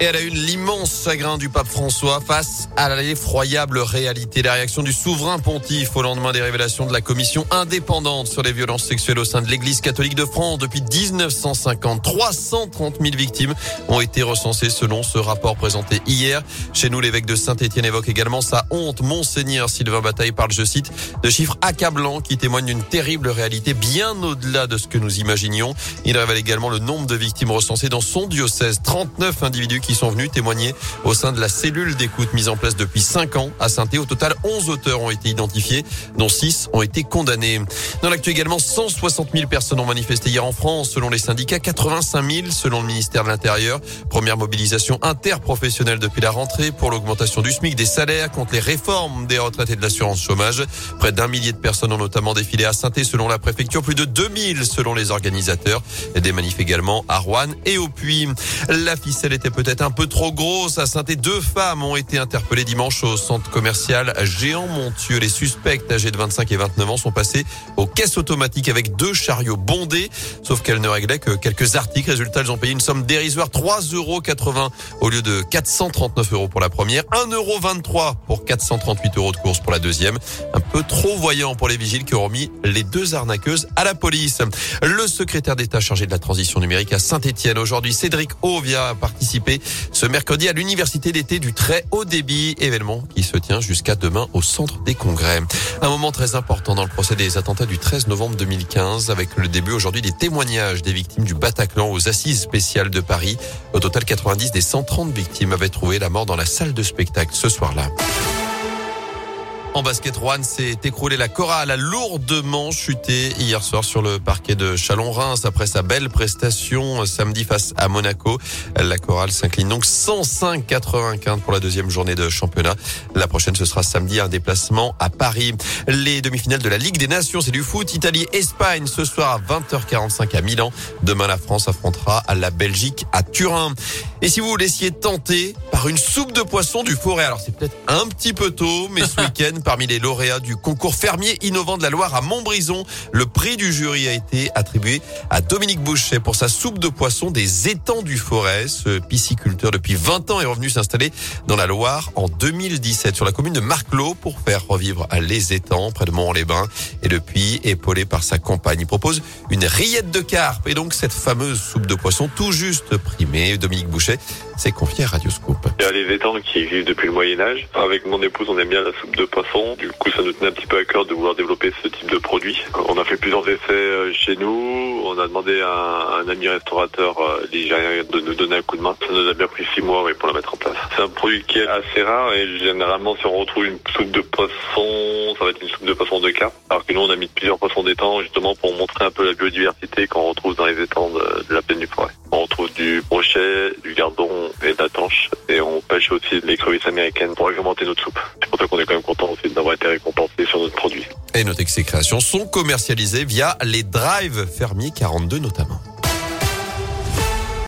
Et elle a une l'immense chagrin du pape François face à l'effroyable réalité. La réaction du souverain pontife au lendemain des révélations de la commission indépendante sur les violences sexuelles au sein de l'église catholique de France depuis 1950. 330 000 victimes ont été recensées selon ce rapport présenté hier. Chez nous, l'évêque de Saint-Étienne évoque également sa honte. Monseigneur Sylvain Bataille parle, je cite, de chiffres accablants qui témoignent d'une terrible réalité bien au-delà de ce que nous imaginions. Il révèle également le nombre de victimes recensées dans son diocèse. 39 individus qui sont venus témoigner au sein de la cellule d'écoute mise en place depuis 5 ans à saint Au total, 11 auteurs ont été identifiés, dont 6 ont été condamnés. Dans l'actu également, 160 000 personnes ont manifesté hier en France, selon les syndicats, 85 000 selon le ministère de l'Intérieur. Première mobilisation interprofessionnelle depuis la rentrée pour l'augmentation du SMIC, des salaires, contre les réformes des retraites et de l'assurance chômage. Près d'un millier de personnes ont notamment défilé à saint selon la préfecture, plus de 2000 selon les organisateurs. Des manifs également à Rouen et au Puy. La ficelle était peut-être un peu trop grosse. À saint deux femmes ont été interpellées dimanche au centre commercial Géant Montieux. Les suspects âgés de 25 et 29 ans sont passés aux caisses automatiques avec deux chariots bondés. Sauf qu'elles ne réglaient que quelques articles. Résultat, elles ont payé une somme dérisoire 3,80 euros au lieu de 439 euros pour la première. 1,23 euros pour 438 euros de course pour la deuxième. Un peu trop voyant pour les vigiles qui ont remis les deux arnaqueuses à la police. Le secrétaire d'État chargé de la transition numérique à Saint-Etienne. Aujourd'hui, Cédric O vient participer ce mercredi à l'université d'été du très haut débit, événement qui se tient jusqu'à demain au centre des congrès. Un moment très important dans le procès des attentats du 13 novembre 2015 avec le début aujourd'hui des témoignages des victimes du Bataclan aux assises spéciales de Paris. Au total, 90 des 130 victimes avaient trouvé la mort dans la salle de spectacle ce soir-là. En basket, Rouen s'est écroulé. La chorale a lourdement chuté hier soir sur le parquet de Chalon-Reims après sa belle prestation samedi face à Monaco. La chorale s'incline donc 105-95 pour la deuxième journée de championnat. La prochaine, ce sera samedi un déplacement à Paris. Les demi-finales de la Ligue des Nations, c'est du foot. Italie-Espagne ce soir à 20h45 à Milan. Demain, la France affrontera la Belgique à Turin. Et si vous vous laissiez tenter par une soupe de poisson du forêt, alors c'est peut-être un petit peu tôt, mais ce week-end, parmi les lauréats du concours fermier innovant de la Loire à Montbrison. Le prix du jury a été attribué à Dominique Boucher pour sa soupe de poisson des étangs du Forêt. Ce pisciculteur depuis 20 ans est revenu s'installer dans la Loire en 2017 sur la commune de Marclot pour faire revivre les étangs près de Mont-les-Bains. Et depuis, épaulé par sa compagne, il propose une rillette de carpe et donc cette fameuse soupe de poisson tout juste primée. Dominique Boucher s'est confié à Radioscope. Il y a les étangs qui vivent depuis le Moyen Âge. Avec mon épouse, on aime bien la soupe de poisson. Du coup, ça nous tenait un petit peu à cœur de vouloir développer ce type de produit. On a fait plusieurs essais euh, chez nous. On a demandé à un ami restaurateur ligérien de nous donner un coup de main. Ça nous a bien pris six mois pour la mettre en place. C'est un produit qui est assez rare et généralement, si on retrouve une soupe de poisson, ça va être une soupe de poisson de carpe. Alors que nous, on a mis plusieurs poissons d'étang justement pour montrer un peu la biodiversité qu'on retrouve dans les étangs de, la plaine du Forêt. On retrouve du brochet, du gardon et de la tanche. Et on pêche aussi de l'écrevisse américaine pour agrémenter notre soupe. C'est pour ça qu'on est quand même content aussi d'avoir été récompensé sur notre produit. Et notez que ces créations sont commercialisées via les drives fermiers 42 notamment.